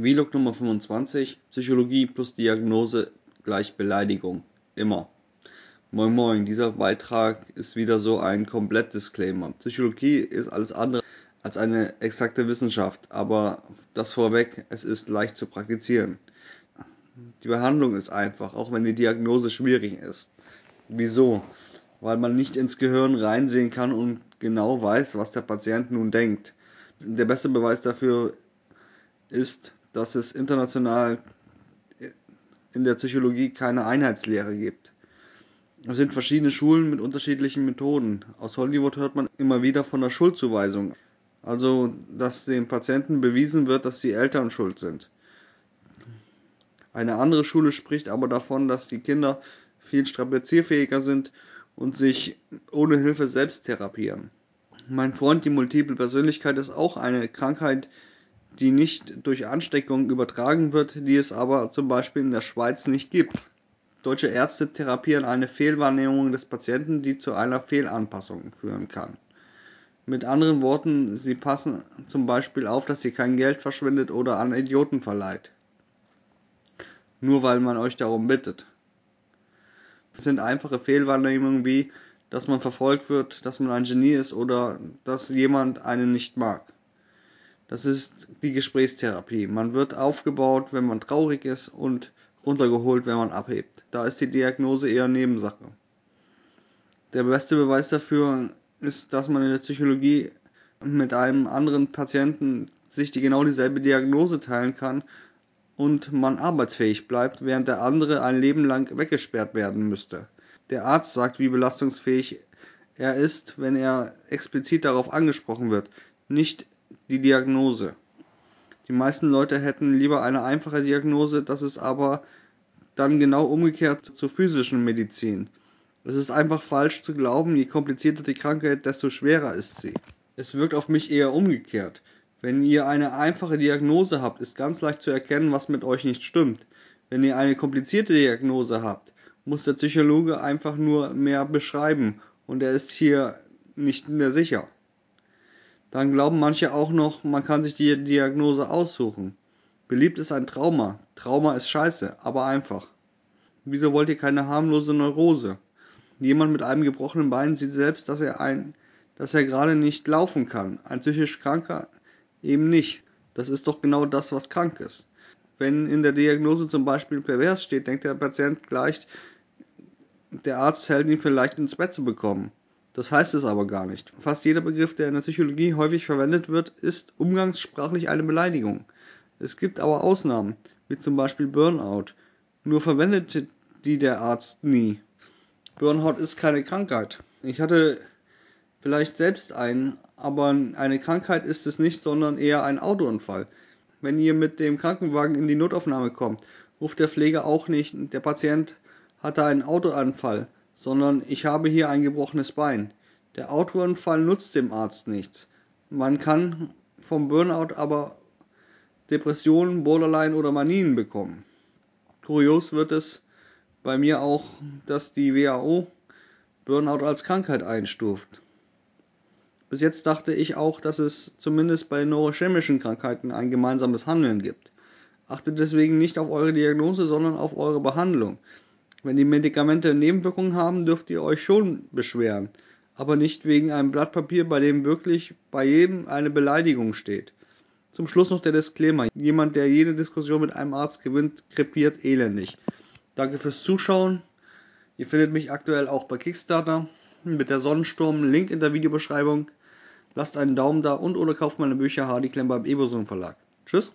Vlog Nummer 25, Psychologie plus Diagnose gleich Beleidigung. Immer. Moin Moin, dieser Beitrag ist wieder so ein Komplett-Disclaimer. Psychologie ist alles andere als eine exakte Wissenschaft, aber das vorweg, es ist leicht zu praktizieren. Die Behandlung ist einfach, auch wenn die Diagnose schwierig ist. Wieso? Weil man nicht ins Gehirn reinsehen kann und genau weiß, was der Patient nun denkt. Der beste Beweis dafür ist, dass es international in der Psychologie keine Einheitslehre gibt. Es sind verschiedene Schulen mit unterschiedlichen Methoden. Aus Hollywood hört man immer wieder von der Schuldzuweisung. Also, dass dem Patienten bewiesen wird, dass die Eltern schuld sind. Eine andere Schule spricht aber davon, dass die Kinder viel strapazierfähiger sind und sich ohne Hilfe selbst therapieren. Mein Freund, die Multiple Persönlichkeit ist auch eine Krankheit, die nicht durch Ansteckung übertragen wird, die es aber zum Beispiel in der Schweiz nicht gibt. Deutsche Ärzte therapieren eine Fehlwahrnehmung des Patienten, die zu einer Fehlanpassung führen kann. Mit anderen Worten, sie passen zum Beispiel auf, dass ihr kein Geld verschwindet oder an Idioten verleiht. Nur weil man euch darum bittet. Es sind einfache Fehlwahrnehmungen wie, dass man verfolgt wird, dass man ein Genie ist oder dass jemand einen nicht mag. Das ist die Gesprächstherapie. Man wird aufgebaut, wenn man traurig ist und runtergeholt, wenn man abhebt. Da ist die Diagnose eher Nebensache. Der beste Beweis dafür ist, dass man in der Psychologie mit einem anderen Patienten sich die genau dieselbe Diagnose teilen kann und man arbeitsfähig bleibt, während der andere ein Leben lang weggesperrt werden müsste. Der Arzt sagt, wie belastungsfähig er ist, wenn er explizit darauf angesprochen wird, nicht die Diagnose. Die meisten Leute hätten lieber eine einfache Diagnose, das ist aber dann genau umgekehrt zur physischen Medizin. Es ist einfach falsch zu glauben, je komplizierter die Krankheit, desto schwerer ist sie. Es wirkt auf mich eher umgekehrt. Wenn ihr eine einfache Diagnose habt, ist ganz leicht zu erkennen, was mit euch nicht stimmt. Wenn ihr eine komplizierte Diagnose habt, muss der Psychologe einfach nur mehr beschreiben und er ist hier nicht mehr sicher. Dann glauben manche auch noch, man kann sich die Diagnose aussuchen. Beliebt ist ein Trauma. Trauma ist scheiße, aber einfach. Wieso wollt ihr keine harmlose Neurose? Jemand mit einem gebrochenen Bein sieht selbst, dass er ein, dass er gerade nicht laufen kann. Ein psychisch Kranker eben nicht. Das ist doch genau das, was krank ist. Wenn in der Diagnose zum Beispiel pervers steht, denkt der Patient gleich, der Arzt hält ihn vielleicht ins Bett zu bekommen. Das heißt es aber gar nicht. Fast jeder Begriff, der in der Psychologie häufig verwendet wird, ist umgangssprachlich eine Beleidigung. Es gibt aber Ausnahmen, wie zum Beispiel Burnout. Nur verwendet die der Arzt nie. Burnout ist keine Krankheit. Ich hatte vielleicht selbst einen, aber eine Krankheit ist es nicht, sondern eher ein Autounfall. Wenn ihr mit dem Krankenwagen in die Notaufnahme kommt, ruft der Pfleger auch nicht, der Patient hatte einen Autounfall, sondern ich habe hier ein gebrochenes Bein. Der Autounfall nutzt dem Arzt nichts. Man kann vom Burnout aber Depressionen, Borderline oder Manien bekommen. Kurios wird es bei mir auch, dass die WHO Burnout als Krankheit einstuft. Bis jetzt dachte ich auch, dass es zumindest bei neurochemischen Krankheiten ein gemeinsames Handeln gibt. Achtet deswegen nicht auf eure Diagnose, sondern auf eure Behandlung. Wenn die Medikamente Nebenwirkungen haben, dürft ihr euch schon beschweren, aber nicht wegen einem Blatt Papier, bei dem wirklich bei jedem eine Beleidigung steht. Zum Schluss noch der Disclaimer. Jemand, der jede Diskussion mit einem Arzt gewinnt, krepiert elendig. Danke fürs Zuschauen. Ihr findet mich aktuell auch bei Kickstarter mit der Sonnensturm. Link in der Videobeschreibung. Lasst einen Daumen da und oder kauft meine Bücher Hardy Klemmer im Eboson Verlag. Tschüss.